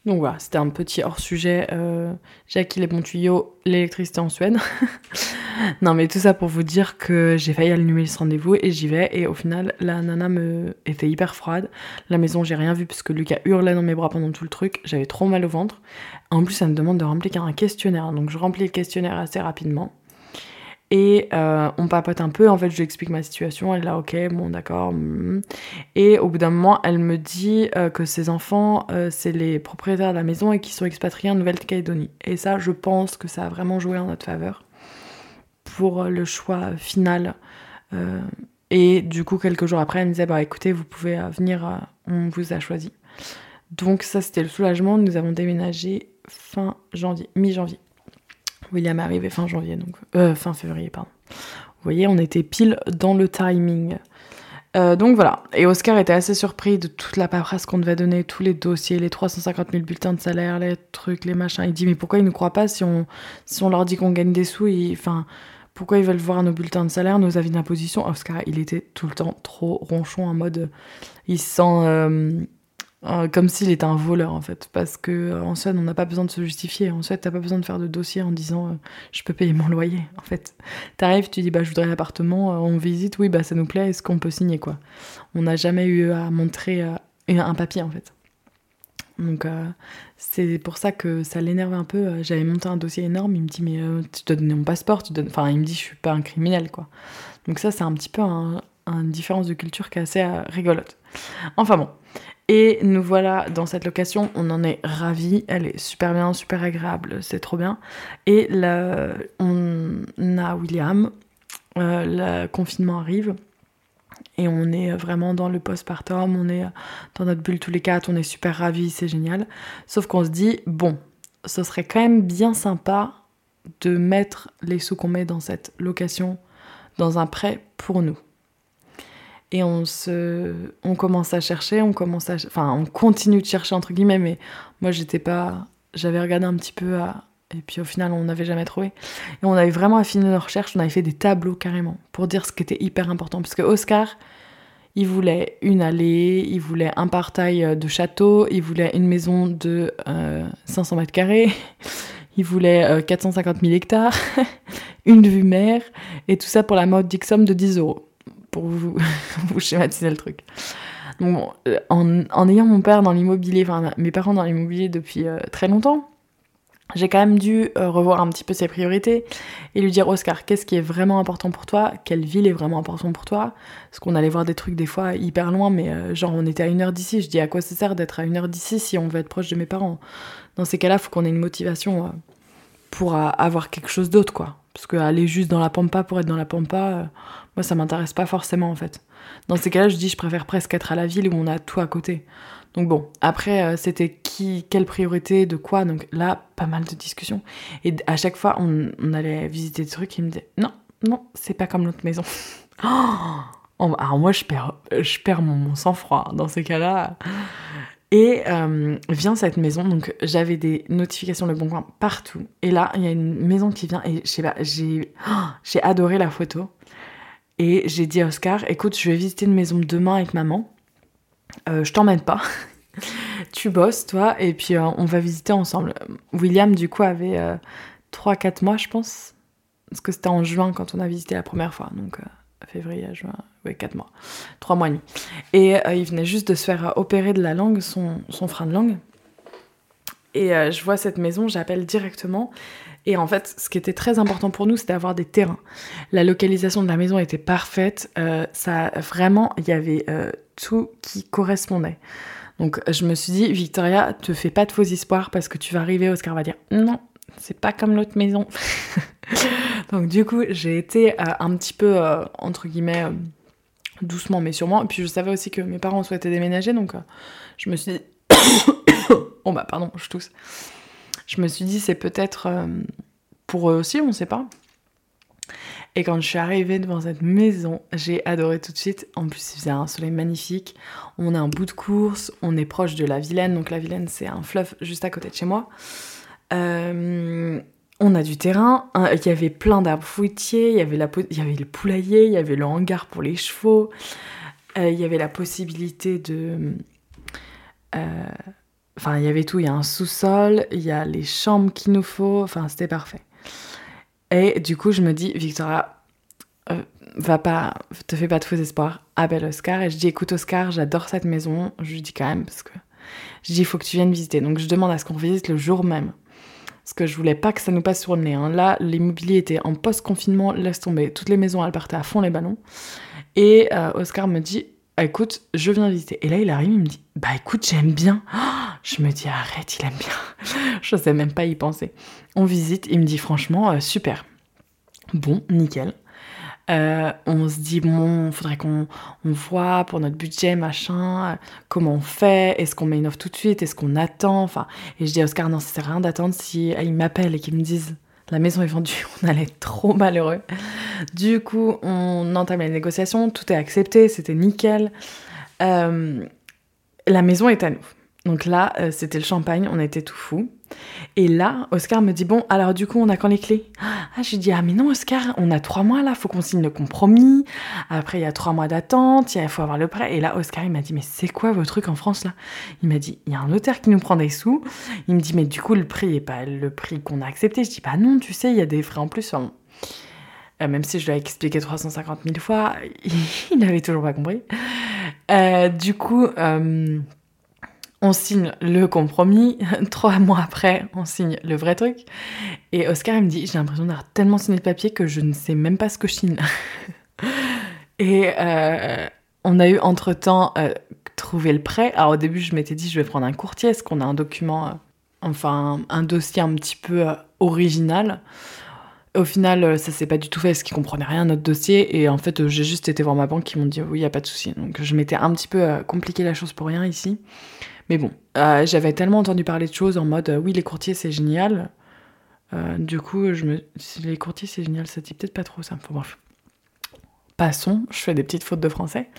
Donc voilà, c'était un petit hors-sujet. Euh, acquis les bons tuyaux, l'électricité en Suède. [laughs] non, mais tout ça pour vous dire que j'ai failli allumer ce rendez-vous et j'y vais. Et au final, la nana me était hyper froide. La maison, j'ai rien vu parce que Lucas hurlait dans mes bras pendant tout le truc. J'avais trop mal au ventre. En plus, ça me demande de remplir un questionnaire. Donc je remplis le questionnaire assez rapidement. Et euh, on papote un peu, en fait, je lui explique ma situation, elle est là, ok, bon, d'accord. Mm. Et au bout d'un moment, elle me dit euh, que ses enfants, euh, c'est les propriétaires de la maison et qu'ils sont expatriés en Nouvelle-Calédonie. Et ça, je pense que ça a vraiment joué en notre faveur pour le choix final. et du coup, quelques jours après, elle me disait, bah écoutez, vous pouvez venir, on vous a choisi. Donc ça, c'était le soulagement. Nous avons déménagé fin janvier, mi-janvier. William arrivé fin janvier, donc euh, fin février, pardon. Vous voyez, on était pile dans le timing. Euh, donc voilà. Et Oscar était assez surpris de toute la paperasse qu'on devait donner, tous les dossiers, les 350 000 bulletins de salaire, les trucs, les machins. Il dit mais pourquoi ils ne croient pas si on, si on leur dit qu'on gagne des sous Enfin, pourquoi ils veulent voir nos bulletins de salaire, nos avis d'imposition? Oscar, il était tout le temps trop ronchon en mode, il se sent euh, euh, comme s'il était un voleur en fait, parce que euh, en Suède on n'a pas besoin de se justifier. En Suède t'as pas besoin de faire de dossier en disant euh, je peux payer mon loyer. En fait, t'arrives, tu dis bah je voudrais l'appartement, on visite, oui bah ça nous plaît, est-ce qu'on peut signer quoi? On n'a jamais eu à montrer un papier en fait. Donc c'est pour ça que ça l'énerve un peu. J'avais monté un dossier énorme, il me dit mais tu dois donner mon passeport, tu donnes... enfin il me dit je suis pas un criminel quoi. Donc ça c'est un petit peu une différence de culture qui est assez rigolote. Enfin bon. Et nous voilà dans cette location, on en est ravis, elle est super bien, super agréable, c'est trop bien. Et là, on a William, euh, le confinement arrive, et on est vraiment dans le postpartum, on est dans notre bulle tous les quatre, on est super ravis, c'est génial. Sauf qu'on se dit, bon, ce serait quand même bien sympa de mettre les sous qu'on met dans cette location dans un prêt pour nous et on se on commence à chercher on commence à enfin on continue de chercher entre guillemets mais moi j'étais pas j'avais regardé un petit peu à... et puis au final on n'avait jamais trouvé. Et on avait vraiment affiné nos recherches on avait fait des tableaux carrément pour dire ce qui était hyper important. Parce que Oscar il voulait une allée, il voulait un partail de château, il voulait une maison de 500 euh, mètres carrés, il voulait 450 000 hectares, [laughs] une vue mer, et tout ça pour la mode somme de 10 euros pour [laughs] vous, schématiser le truc. Donc, euh, en, ayant mon père dans l'immobilier, enfin mes parents dans l'immobilier depuis euh, très longtemps, j'ai quand même dû euh, revoir un petit peu ses priorités et lui dire Oscar, qu'est-ce qui est vraiment important pour toi? Quelle ville est vraiment importante pour toi? Parce qu'on allait voir des trucs des fois hyper loin, mais genre on était à une heure d'ici. Je dis à quoi ça sert d'être à une heure d'ici si on veut être proche de mes parents? Dans ces cas-là, faut qu'on ait une motivation pour avoir quelque chose d'autre, quoi. Parce qu'aller juste dans la pampa pour être dans la pampa, moi ça m'intéresse pas forcément en fait. Dans ces cas-là, je dis je préfère presque être à la ville où on a tout à côté. Donc bon, après euh, c'était qui, quelle priorité, de quoi, donc là pas mal de discussions. Et à chaque fois on, allait visiter des trucs, il me disait non, non, c'est pas comme l'autre maison. [laughs] Oh, alors moi je perds, je perds mon sang-froid dans ces cas-là. Et euh, vient cette maison, donc j'avais des notifications Le Bon Coin partout. Et là, il y a une maison qui vient et je sais pas, j'ai j'ai adoré la photo. Et j'ai dit à Oscar, écoute, je vais visiter une maison demain avec maman. Euh, je t'emmène pas. [laughs] tu bosses, toi, et puis euh, on va visiter ensemble. William, du coup, avait 3-4 mois, je pense. Parce que c'était en juin quand on a visité la première fois. Donc février, juin, ouais, 4 mois, 3 mois et demi. Et euh, il venait juste de se faire opérer de la langue, son, son frein de langue. Et euh, je vois cette maison, j'appelle directement. Et en fait, ce qui était très important pour nous, c'était d'avoir des terrains. La localisation de la maison était parfaite. Euh, ça, vraiment, il y avait tout qui correspondait. Donc, je me suis dit, Victoria, te fais pas de faux espoirs parce que tu vas arriver, Oscar va dire, non, c'est pas comme l'autre maison. [laughs] Donc du coup, j'ai été euh, un petit peu, euh, entre guillemets, euh, doucement mais sûrement. Et puis je savais aussi que mes parents souhaitaient déménager, donc je me suis dit... [coughs] oh bah pardon, je tousse. Je me suis dit, c'est peut-être pour eux aussi, on sait pas. Et quand je suis arrivée devant cette maison, j'ai adoré tout de suite. En plus, il faisait un soleil magnifique. On a un bout de course, on est proche de la Vilaine. Donc la Vilaine, c'est un fleuve juste à côté de chez moi. Euh, on a du terrain, il y avait plein d'arbres fruitiers, il y, avait la, il y avait le poulailler, il y avait le hangar pour les chevaux, euh, il y avait la possibilité de... Euh, enfin, il y avait tout, il y a un sous-sol, il y a les chambres qu'il nous faut, enfin, c'était parfait. Et du coup, je me dis, Victoria, euh, va pas, te fais pas de faux espoirs, appelle Oscar. Et je dis, écoute Oscar, j'adore cette maison. Je lui dis quand même, parce que je dis, il faut que tu viennes visiter. Donc je demande à ce qu'on visite le jour même. Parce que je voulais pas que ça nous passe sur le nez. Hein. Là, l'immobilier était en post-confinement, laisse tomber. Toutes les maisons, elles partaient à fond les ballons. Et euh, Oscar me dit, écoute, je viens visiter. Et là, il arrive, il me dit, bah écoute, j'aime bien. [gasps] je me dis, arrête, il aime bien. [laughs] je sais même pas y penser. On visite, il me dit, franchement, euh, super. Bon, nickel. Euh, on se dit, bon, faudrait qu'on on voit pour notre budget, machin, euh, comment on fait, est-ce qu'on met une offre tout de suite, est-ce qu'on attend, enfin, et je dis à Oscar, non, ça sert à rien d'attendre si ils m'appellent et qu'ils me disent, la maison est vendue, [laughs] on allait être trop malheureux. Du coup, on entame les négociations, tout est accepté, c'était nickel. la maison est à nous. Donc là, c'était le champagne, on était tout fou. Et là, Oscar me dit Bon, alors du coup, on a quand les clés? Ah, je dis Ah, mais non, Oscar, on a trois mois là, faut qu'on signe le compromis. Après, il y a trois mois d'attente, il faut avoir le prêt. Et là, Oscar, il m'a dit Mais c'est quoi vos trucs en France là? Il m'a dit Il y a un notaire qui nous prend des sous. Il me dit Mais du coup, le prix est pas le prix qu'on a accepté. Je dis Bah non, tu sais, il y a des frais en plus. Euh, même si je lui ai expliqué 350 000 fois, [laughs] il n'avait toujours pas compris. Euh, du coup. Euh, on signe le compromis. [laughs] Trois mois après, on signe le vrai truc. Et Oscar, il me dit J'ai l'impression d'avoir tellement signé de papier que je ne sais même pas ce que je signe. [laughs] et euh, on a eu entre temps euh, trouvé le prêt. Alors au début, je m'étais dit Je vais prendre un courtier. Est-ce qu'on a un document, euh, enfin un dossier un petit peu original? Au final, ça s'est pas du tout fait parce qu'ils comprenaient rien à notre dossier. Et en fait, j'ai juste été voir ma banque qui m'ont dit oui, n'y a pas de souci. Donc je m'étais un petit peu compliqué la chose pour rien ici. Mais bon, euh, j'avais tellement entendu parler de choses en mode euh, oui, les courtiers c'est génial. Euh, du coup, je me... les courtiers c'est génial, ça dit peut-être pas trop ça. Enfin, bref. Passons, je fais des petites fautes de français.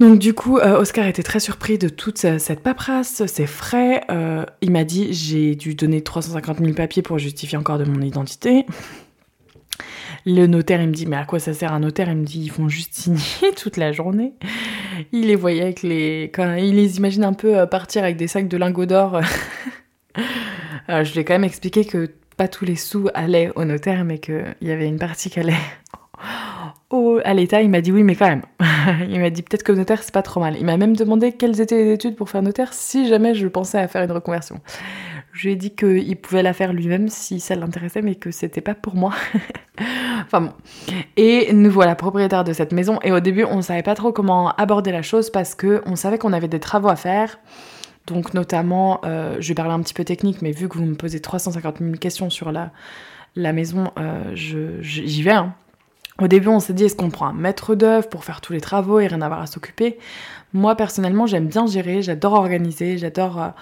Donc du coup, Oscar était très surpris de toute cette paperasse, ces frais. il m'a dit, j'ai dû donner 350 000 papiers pour justifier encore de mon identité. Le notaire, il me dit, mais à quoi ça sert un notaire? Il me dit, ils font juste signer [laughs] toute la journée. [laughs] Il les voyait avec les... Il les imagine un peu euh, partir avec des sacs de lingots d'or. [laughs] Je lui ai quand même expliqué que pas tous les sous allaient au notaire, mais qu'il y avait une partie qui allait [laughs] au... à l'État. Il m'a dit oui, mais quand même. il m'a dit peut-être que notaire, c'est pas trop mal. Il m'a même demandé quelles étaient les études pour faire notaire si jamais je pensais à faire une reconversion. Je lui ai dit qu'il pouvait la faire lui-même si ça l'intéressait, mais que c'était pas pour moi. [laughs] enfin bon. Et nous voilà propriétaires de cette maison. Et au début, on savait pas trop comment aborder la chose parce que on savait qu'on avait des travaux à faire. Donc notamment, euh, je vais parler un petit peu technique, mais vu que vous me posez 350 000 questions sur la, la maison, euh, j'y vais. Hein. Au début, on s'est dit, est-ce qu'on prend un maître d'œuvre pour faire tous les travaux et rien avoir à s'occuper? Moi, personnellement, j'aime bien gérer, j'adore organiser, j'adore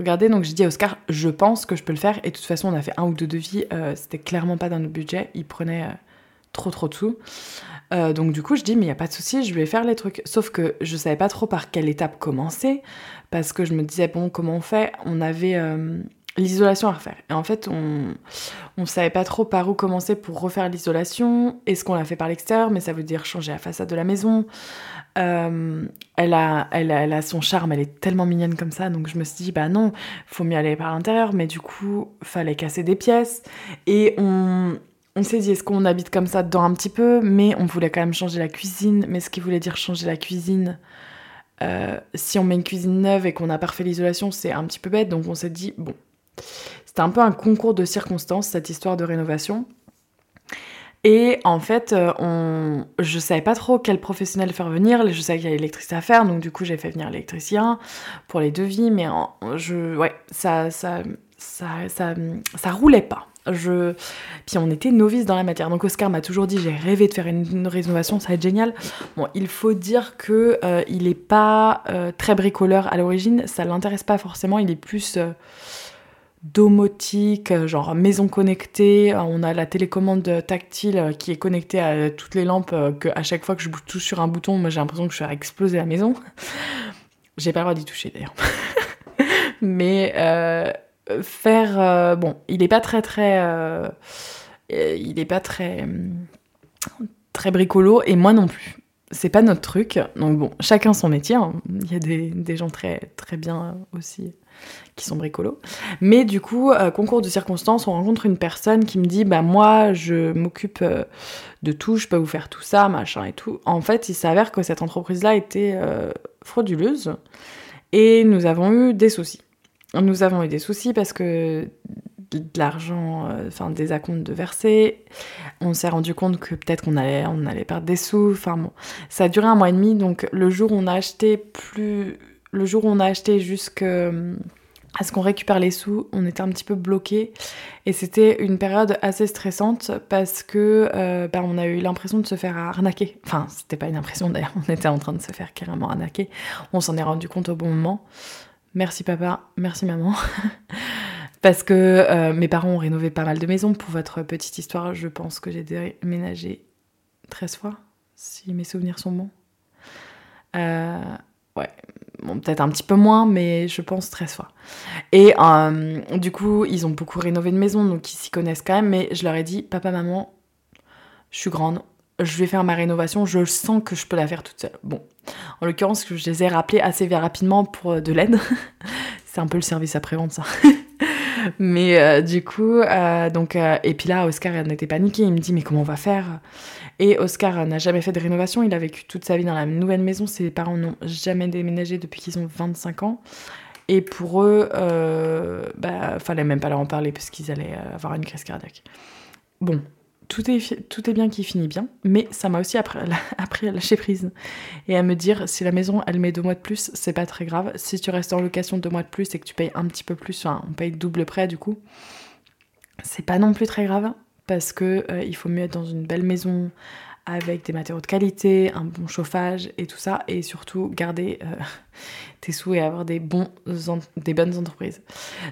regarder. Donc, j'ai dit à Oscar, je pense que je peux le faire. Et de toute façon, on a fait un ou deux devis. Euh, C'était clairement pas dans notre budget. Il prenait euh, trop, trop de sous. Euh, donc, du coup, je dis, mais il n'y a pas de souci, je vais faire les trucs. Sauf que je savais pas trop par quelle étape commencer. Parce que je me disais, bon, comment on fait? On avait l'isolation à refaire. Et en fait, on ne savait pas trop par où commencer pour refaire l'isolation. Est-ce qu'on l'a fait par l'extérieur Mais ça veut dire changer la façade de la maison? Euh, elle, a, elle, a, son charme, elle est tellement mignonne comme ça. Donc je me suis dit, bah non, faut mieux aller par l'intérieur. Mais du coup, fallait casser des pièces. Et on, on s'est dit, est-ce qu'on habite comme ça dedans un petit peu? Mais on voulait quand même changer la cuisine. Mais ce qui voulait dire changer la cuisine, euh, si on met une cuisine neuve et qu'on n'a pas l'isolation, c'est un petit peu bête. Donc on s'est dit, bon, c'était un peu un concours de circonstances, cette histoire de rénovation. Et en fait, euh, on... je savais pas trop quel professionnel faire venir. Je savais qu'il y avait l'électricité à faire, donc du coup, j'ai fait venir l'électricien pour les devis, mais je... ouais, ça, ça, ça, ça, ça roulait pas. Je... Puis on était novices dans la matière. Donc Oscar m'a toujours dit j'ai rêvé de faire une, rénovation, ça va être génial. Bon, il faut dire que euh, il est pas euh, très bricoleur à l'origine, ça l'intéresse pas forcément. Il est plus domotique, euh, genre maison connectée. Euh, on a la télécommande tactile euh, qui est connectée à toutes les lampes, que à chaque fois que je touche sur un bouton, moi j'ai l'impression que je vais exploser la maison. [laughs] J'ai pas le droit d'y toucher d'ailleurs. [laughs] Mais faire. bon, il est pas très très. il est pas très. très bricolo, et moi non plus c'est pas notre truc. Donc bon, chacun son métier. Hein. Il y a des, gens très, très bien aussi qui sont bricolos. Mais du coup, euh, concours de circonstances, on rencontre une personne qui me dit Bah, moi, je m'occupe euh, de tout, je peux vous faire tout ça, machin et tout. En fait, il s'avère que cette entreprise-là était euh, frauduleuse et nous avons eu des soucis. Nous avons eu des soucis parce que de l'argent, enfin des acomptes de verser. On s'est rendu compte que peut-être qu'on allait, on allait perdre des sous. Enfin bon, ça a duré un mois et demi. Donc le jour où on a acheté plus, le jour où on a acheté jusqu'à euh, ce qu'on récupère les sous, on était un petit peu bloqué et c'était une période assez stressante parce que euh, ben, on a eu l'impression de se faire arnaquer. Enfin, c'était pas une impression d'ailleurs, on était en train de se faire carrément arnaquer. On s'en est rendu compte au bon moment. Merci papa, merci maman. [laughs] Parce que euh, mes parents ont rénové pas mal de maisons. Pour votre petite histoire, je pense que j'ai déménagé 13 fois, si mes souvenirs sont bons. Ouais, peut-être un petit peu moins, mais je pense 13 fois. Et euh, du coup, ils ont beaucoup rénové de maisons, donc ils s'y connaissent quand même. Mais je leur ai dit, papa, maman, je suis grande, je vais faire ma rénovation, je sens que je peux la faire toute seule. Bon, en l'occurrence, je les ai rappelés assez rapidement pour de l'aide. [laughs] C'est un peu le service après-vente, ça. [laughs] mais euh, du coup, euh, donc, euh, et puis là, Oscar était paniqué. Il me dit, mais comment on va faire? Et Oscar n'a jamais fait de rénovation. Il a vécu toute sa vie dans la nouvelle maison. Ses parents n'ont jamais déménagé depuis qu'ils ont 25 ans. Et pour eux, bah, fallait même pas leur en parler parce qu'ils allaient avoir une crise cardiaque. Bon, tout est, bien qui finit bien, mais ça m'a aussi appris, [laughs] appris, à lâcher prise et à me dire si la maison elle met deux mois de plus, c'est pas très grave. Si tu restes en location deux mois de plus et que tu payes un petit peu plus, enfin on paye double prêt du coup, c'est pas non plus très grave parce que euh, il faut mieux être dans une belle maison avec des matériaux de qualité, un bon chauffage et tout ça, et surtout garder euh, [laughs] tes sous et avoir des, bons des bonnes entreprises.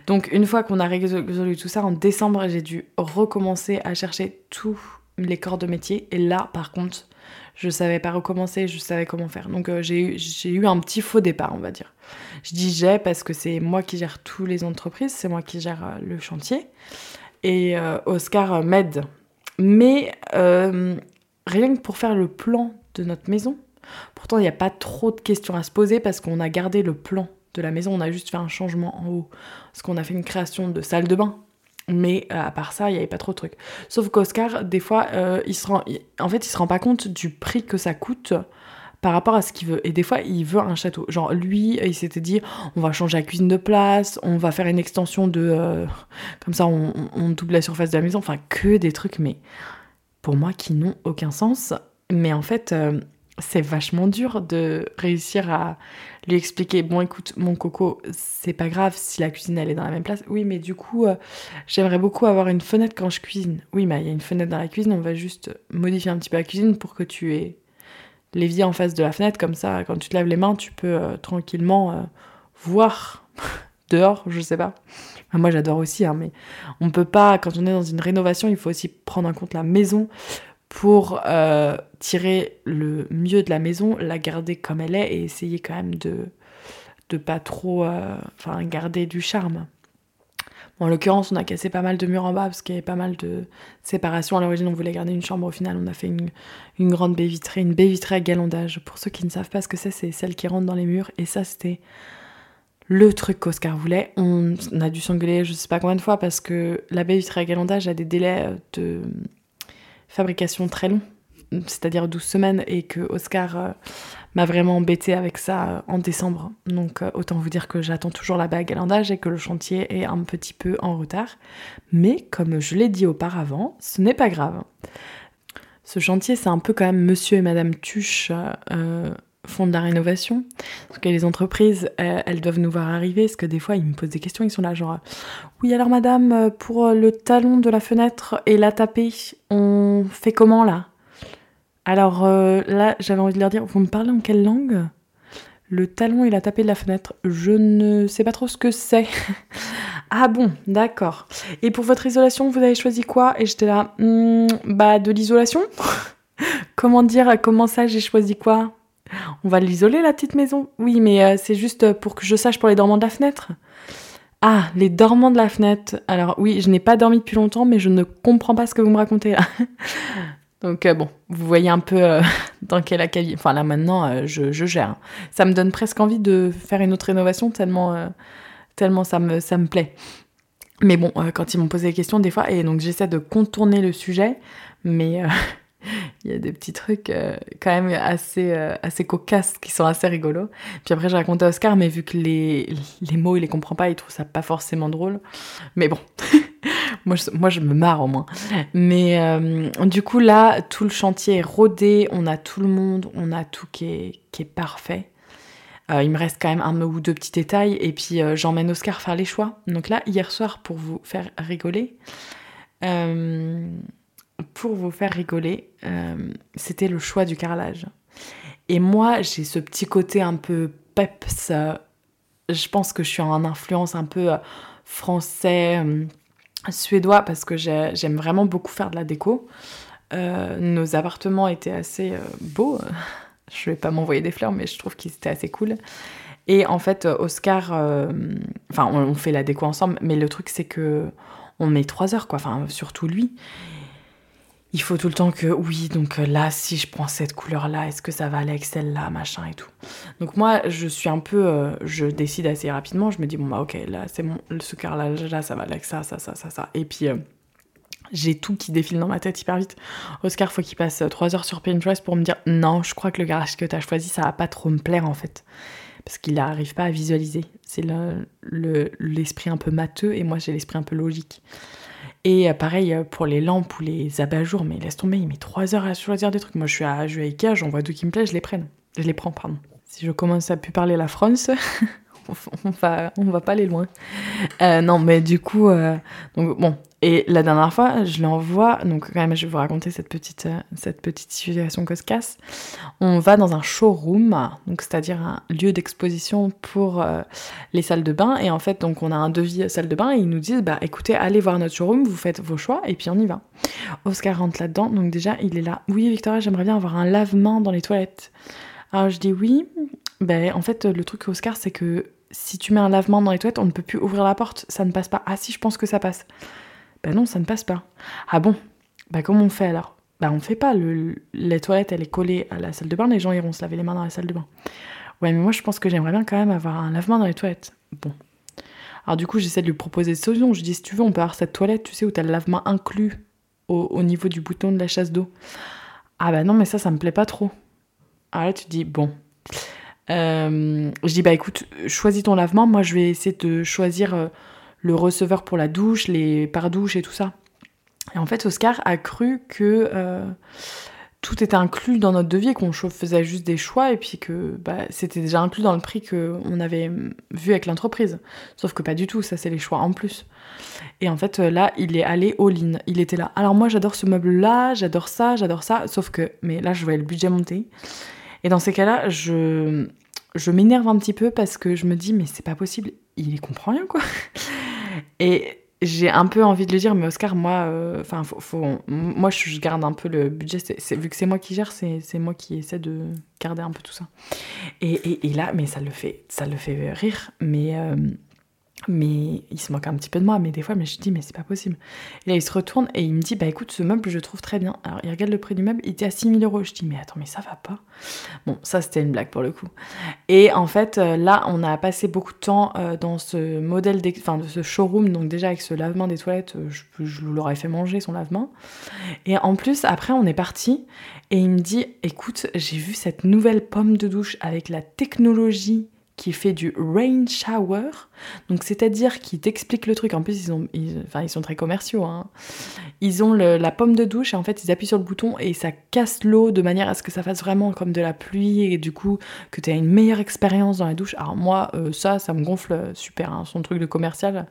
Donc une fois qu'on a résolu tout ça, en décembre, j'ai dû recommencer à chercher tous les corps de métier, et là, par contre, je savais pas recommencer, je savais comment faire. Donc euh, j'ai eu un petit faux départ, on va dire. Je dis j'ai parce que c'est moi qui gère toutes les entreprises, c'est moi qui gère euh, le chantier, et Oscar m'aide. Mais rien que pour faire le plan de notre maison. Pourtant, il n'y a pas trop de questions à se poser parce qu'on a gardé le plan de la maison. On a juste fait un changement en haut. Parce qu'on a fait une création de salle de bain. Mais euh, à part ça, il n'y avait pas trop de trucs. Sauf qu'Oscar, des fois, euh, il se rend, en fait, il se rend pas compte du prix que ça coûte par rapport à ce qu'il veut. Et des fois, il veut un château. Genre, lui, il s'était dit, on va changer la cuisine de place, on va faire une extension de... Euh, comme ça, on, on, double la surface de la maison. Enfin, que des trucs, mais pour moi qui n'ont aucun sens. Mais en fait, euh, c'est vachement dur de réussir à lui expliquer bon écoute mon coco c'est pas grave si la cuisine elle est dans la même place. Oui mais du coup euh, j'aimerais beaucoup avoir une fenêtre quand je cuisine. Oui mais il y a une fenêtre dans la cuisine on va juste modifier un petit peu la cuisine pour que tu aies l'évier en face de la fenêtre. Comme ça quand tu te laves les mains tu peux euh, tranquillement voir dehors je sais pas moi, j'adore aussi, hein, mais on peut pas, quand on est dans une rénovation, il faut aussi prendre en compte la maison pour euh, tirer le mieux de la maison, la garder comme elle est et essayer quand même de de pas trop, euh, garder du charme. en l'occurrence, on a cassé pas mal de murs en bas parce qu'il y avait pas mal de séparation. À l'origine, on voulait garder une chambre. Au final, on a fait une, une grande baie vitrée, une baie vitrée à galandage. Pour ceux qui ne savent pas ce que c'est, c'est celle qui rentre dans les murs. Et ça, c'était le truc qu'Oscar voulait. On a dû s'engueuler je sais pas combien de fois parce que la baie à galandage a des délais de fabrication très longs, c'est-à-dire 12 semaines, et que Oscar euh, m'a vraiment embêté avec ça euh, en décembre. Donc euh, autant vous dire que j'attends toujours la baie à galandage et que le chantier est un petit peu en retard. Mais comme je l'ai dit auparavant, ce n'est pas grave. Ce chantier, c'est un peu quand même monsieur et madame Tuche font de la rénovation. Parce que les entreprises, euh, elles doivent nous voir arriver, parce que des fois, ils me posent des questions, ils sont là genre, oui alors madame, euh, pour euh, le talon de la fenêtre et la tapée, on fait comment là? Alors là, j'avais envie de leur dire, vous me parlez en quelle langue? Le talon et la tapée de la fenêtre, je ne sais pas trop ce que c'est. [laughs] ah bon, d'accord. Et pour votre isolation, vous avez choisi quoi? Et j'étais là, hmm, bah de l'isolation? [laughs] Comment dire, comment ça j'ai choisi quoi? On va l'isoler, la petite maison? Oui, mais euh, c'est juste pour que je sache pour les dormants de la fenêtre? Ah, les dormants de la fenêtre. Alors oui, je n'ai pas dormi depuis longtemps, mais je ne comprends pas ce que vous me racontez là. [laughs] Donc euh, bon, vous voyez un peu euh, [laughs] dans quel acabit. Enfin là maintenant, euh, je, gère. Ça me donne presque envie de faire une autre rénovation tellement, tellement ça me, ça me plaît. Mais bon, quand ils m'ont posé des questions des fois, et donc j'essaie de contourner le sujet, mais [laughs] il y a des petits trucs quand même assez, assez cocasses qui sont assez rigolos. Puis après, j'ai raconté à Oscar, mais vu que les, les mots, il les comprend pas, il trouve ça pas forcément drôle. Mais bon, [laughs] moi, je, moi, je me marre au moins. Mais euh, du coup, là, tout le chantier est rodé, on a tout le monde, on a tout qui est, qui est parfait. Euh, il me reste quand même un ou deux petits détails et puis euh, j'emmène Oscar faire les choix. Donc là, hier soir, pour vous faire rigoler, pour vous faire rigoler, c'était le choix du carrelage. Et moi, j'ai ce petit côté un peu peps. je pense que je suis en influence un peu français suédois parce que j'aime vraiment beaucoup faire de la déco. Euh, nos appartements étaient assez euh, beaux. [laughs] Je vais pas m'envoyer des fleurs, mais je trouve qu'ils étaient assez cool. Et en fait, Oscar, euh, enfin, on, fait la déco ensemble, mais le truc c'est que on met trois heures, quoi. Enfin, surtout lui il faut tout le temps que oui, donc euh, là, si je prends cette couleur-là, est-ce que ça va aller avec celle-là, machin et tout. Donc moi, je suis un peu, euh, je décide assez rapidement, je me dis, bon bah ok, là, c'est bon, ce carrelage-là, ça va aller avec ça, ça, ça, ça, ça. Et puis, euh, j'ai tout qui défile dans ma tête hyper vite. Oscar, faut qu'il passe trois heures sur Pinterest pour me dire, non, je crois que le garage que tu as choisi, ça va pas trop me plaire en fait. Parce qu'il n'arrive pas à visualiser. C'est l'esprit le, un peu matheux et moi j'ai l'esprit un peu logique. Et euh, pareil euh, pour les lampes ou les abat-jours, mais laisse tomber, il met 3 heures à choisir des trucs. Moi je suis à, je Ikea, j'en deux qui me plaisent, je les prenne. Je les prends, pardon. Si je commence à plus parler la France, [laughs] on va, on va pas aller loin. Euh, non, mais du coup, bon, et la dernière fois, je l'envoie, donc quand même, je vais vous raconter cette petite, euh, cette petite situation que se casse. On va dans un showroom, donc c'est-à-dire un lieu d'exposition pour euh, les salles de bain. Et en fait, donc on a un devis salle de bain et ils nous disent, bah écoutez, allez voir notre showroom, vous faites vos choix et puis on y va. Oscar rentre là-dedans, donc déjà il est là. Oui, Victoria, j'aimerais bien avoir un lave-main dans les toilettes. Alors je dis oui. Ben en fait, le truc Oscar, c'est que si tu mets un lavement dans les toilettes, on ne peut plus ouvrir la porte, ça ne passe pas. Ah si, je pense que ça passe. Ben non, ça ne passe pas. Ah bon? Bah comment on fait alors? Bah on fait pas. Le, les toilettes, elle est collée à la salle de bain, les gens iront se laver les mains dans la salle de bain. Ouais, mais moi je pense que j'aimerais bien quand même avoir un lavement dans les toilettes. Bon. Alors du coup, j'essaie de lui proposer des solutions. Je dis, si tu veux, on peut avoir cette toilette, tu sais, où t'as le lavement inclus au, niveau du bouton de la chasse d'eau. Ah bah non, mais ça, ça me plaît pas trop. Alors là, tu dis, bon. Euh, je dis, bah écoute, choisis ton lavement. Moi, je vais essayer de choisir... Euh, le receveur pour la douche, les pare-douches et tout ça. Et en fait, Oscar a cru que euh, tout était inclus dans notre devis, qu'on faisait juste des choix et puis que bah, c'était déjà inclus dans le prix qu'on avait vu avec l'entreprise. Sauf que pas du tout, ça c'est les choix en plus. Et en fait, là, il est allé all-in. Il était là. Alors moi, j'adore ce meuble-là, j'adore ça, j'adore ça. Sauf que, mais là, je voyais le budget monter. Et dans ces cas-là, je, je m'énerve un petit peu parce que je me dis, mais c'est pas possible. Il comprend rien, quoi. Et j'ai un peu envie de le dire, mais Oscar, moi, euh, enfin, moi, je garde un peu le budget. Vu que c'est moi qui gère, c'est, moi qui essaie de garder un peu tout ça. Et, et, là, mais ça le fait, ça le fait rire. Mais euh, mais il se moque un petit peu de moi, mais des fois, mais je dis, mais c'est pas possible. Et là, il se retourne et il me dit, bah écoute, ce meuble, je trouve très bien. Alors, il regarde le prix du meuble, il était à 6000 euros. Je dis, mais attends, mais ça va pas. Bon, ça, c'était une blague pour le coup. Et en fait, euh, là, on a passé beaucoup de temps euh, dans ce modèle, enfin, de ce showroom, donc déjà avec ce lavement des toilettes, euh, je, je l'aurais fait manger son lavement. Et en plus, après, on est parti et il me dit, écoute, j'ai vu cette nouvelle pomme de douche avec la technologie qui fait du rain shower. Donc c'est-à-dire qu'ils t'expliquent le truc. En plus, ils, ont, enfin, ils sont très commerciaux. Hein. Ils ont la pomme de douche et en fait, ils appuient sur le bouton et ça casse l'eau de manière à ce que ça fasse vraiment comme de la pluie et du coup que tu aies une meilleure expérience dans la douche. Alors moi, euh, ça, ça me gonfle super. Hein, son truc de commercial.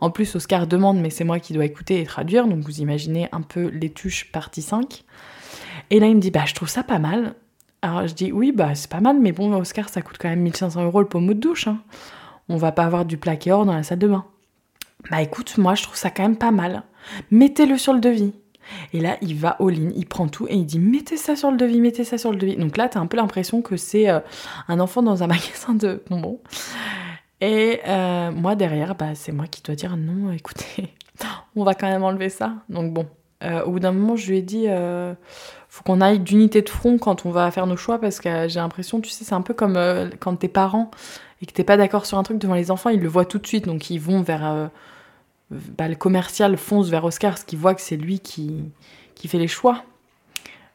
En plus, Oscar demande, mais c'est moi qui dois écouter et traduire. Donc vous imaginez un peu les tuches partie 5. Et là, il me dit, bah, je trouve ça pas mal. Alors je dis oui, bah c'est pas mal, mais bon, Oscar, ça coûte quand même 1500 euros le pommeau de douche. Hein. On va pas avoir du plaqué or dans la salle de bain. Bah écoute, moi je trouve ça quand même pas mal. Mettez-le sur le devis. Et là, il va au ligne, il prend tout et il dit mettez ça sur le devis, mettez ça sur le devis. Donc là, t'as un peu l'impression que c'est euh, un enfant dans un [laughs] magasin de bonbons. Et euh, moi, derrière, bah, c'est moi qui dois dire non, écoutez, [laughs] on va quand même enlever ça. Donc bon, euh, au bout d'un moment, je lui ai dit, faut qu'on aille d'unité de front quand on va faire nos choix, parce que j'ai l'impression, tu sais, c'est un peu comme euh, quand t'es parent et que t'es pas d'accord sur un truc devant les enfants, ils le voient tout de suite, donc ils vont vers... euh, bah, le commercial fonce vers Oscar, parce qu'il voit que c'est lui qui, qui fait les choix.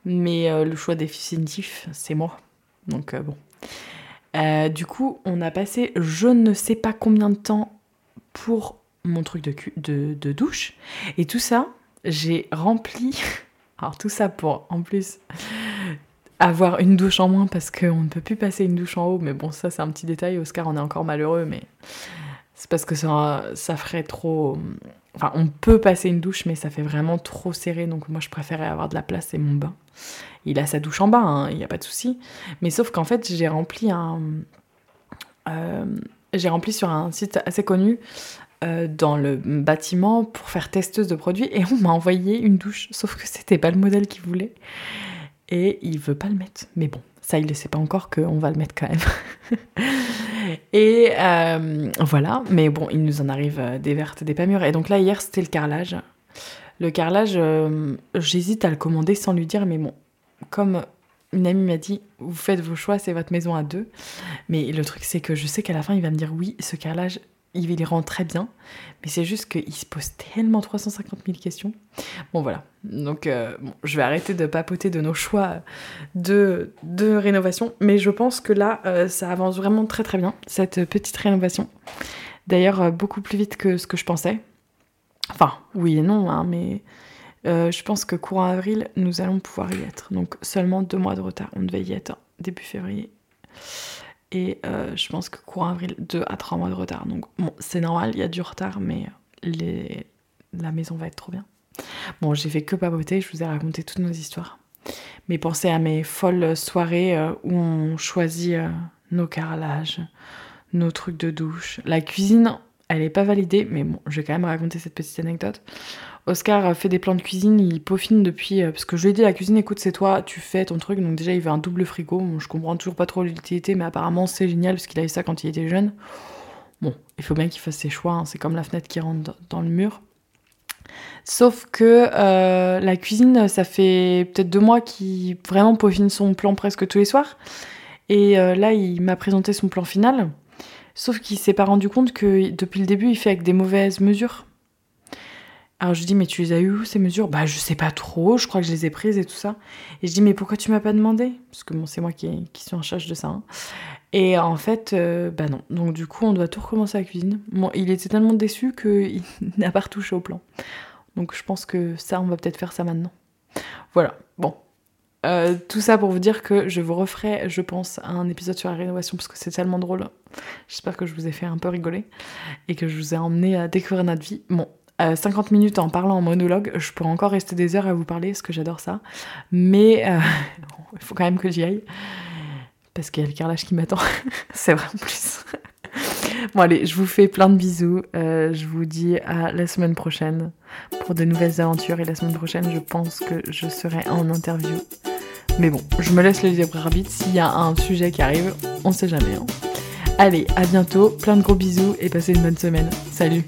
Mais euh, le choix définitif, c'est moi. Donc euh, bon. Euh, du coup, on a passé je ne sais pas combien de temps pour mon truc de, de douche. Et tout ça, j'ai rempli. [laughs] Alors, tout ça pour en plus avoir une douche en moins parce qu'on ne peut plus passer une douche en haut. Mais bon, ça, c'est un petit détail. Oscar, on est encore malheureux, mais c'est parce que ça, ferait trop. Enfin, on peut passer une douche, mais ça fait vraiment trop serré. Donc, moi, je préférais avoir de la place et mon bain. Il a sa douche en bas, hein, il n'y a pas de souci. Mais sauf qu'en fait, j'ai rempli un. euh, j'ai rempli sur un site assez connu euh, dans le bâtiment pour faire testeuse de produits et on m'a envoyé une douche, sauf que c'était pas le modèle qu'il voulait et il veut pas le mettre. Mais bon, ça il ne sait pas encore qu'on va le mettre quand même. [laughs] et euh, voilà, mais bon, il nous en arrive euh, des vertes et des pas mûres. Et donc là hier c'était le carrelage. Le carrelage, j'hésite à le commander sans lui dire, mais bon, comme une amie m'a dit, vous faites vos choix, c'est votre maison à deux. Mais le truc, c'est que je sais qu'à la fin, il va me dire oui, ce carrelage, il rend très bien. Mais c'est juste qu'il se pose tellement 350 000 questions. Bon, voilà. Donc, euh, je vais arrêter de papoter de nos choix de, rénovation. Mais je pense que là, euh, ça avance vraiment très très bien, cette petite rénovation. D'ailleurs, euh, beaucoup plus vite que ce que je pensais. Enfin, oui et non, hein, mais je pense que courant avril, nous allons pouvoir y être. Donc seulement deux mois de retard. On devait y être début février. Et euh, je pense que courant avril, deux à trois mois de retard. Donc bon, c'est normal, il y a du retard, mais la maison va être trop bien. Bon, j'ai fait que papoter, je vous ai raconté toutes nos histoires. Mais pensez à mes folles soirées euh, où on choisit euh, nos carrelages, nos trucs de douche. La cuisine, elle est pas validée, mais bon, je vais quand même raconter cette petite anecdote. Oscar fait des plans de cuisine, il peaufine depuis. euh, parce que je lui ai dit, la cuisine, écoute, c'est toi, tu fais ton truc. Donc déjà, il veut un double frigo. Je comprends toujours pas trop l'utilité, mais apparemment, c'est génial parce qu'il avait ça quand il était jeune. Bon, il faut bien qu'il fasse ses choix. hein, C'est comme la fenêtre qui rentre dans- dans le mur. Sauf que euh, la cuisine, ça fait peut-être deux mois qu'il vraiment peaufine son plan presque tous les soirs. Et euh, là, il m'a présenté son plan final. Sauf qu'il s'est pas rendu compte que depuis le début, il fait avec des mauvaises mesures. Alors je lui dis, mais tu les as eues où ces mesures? Bah je sais pas trop, je crois que je les ai prises et tout ça. Et je dis, mais pourquoi tu m'as pas demandé? Parce que c'est moi qui, suis en charge de ça. hein. Et en fait, euh, bah non. Donc du coup, on doit tout recommencer à la cuisine. Il était tellement déçu qu'il [laughs] n'a pas retouché au plan. Donc je pense que ça, on va peut-être faire ça maintenant. Voilà, bon. Euh, tout ça pour vous dire que je vous referai, je pense, un épisode sur la rénovation parce que c'est tellement drôle. J'espère que je vous ai fait un peu rigoler et que je vous ai emmené à découvrir notre vie. Bon, euh, 50 minutes en parlant en monologue, je pourrais encore rester des heures à vous parler parce que j'adore ça. Mais euh, [laughs] il faut quand même que j'y aille parce qu'il y a le carrelage qui m'attend. [laughs] c'est vrai en plus. [laughs] bon allez, je vous fais plein de bisous. Euh, je vous dis à la semaine prochaine pour de nouvelles aventures. Et la semaine prochaine, je pense que je serai en interview. Mais bon, je me laisse le libre arbitre. S'il y a un sujet qui arrive, on sait jamais. hein. Allez, à bientôt. Plein de gros bisous et passez une bonne semaine. Salut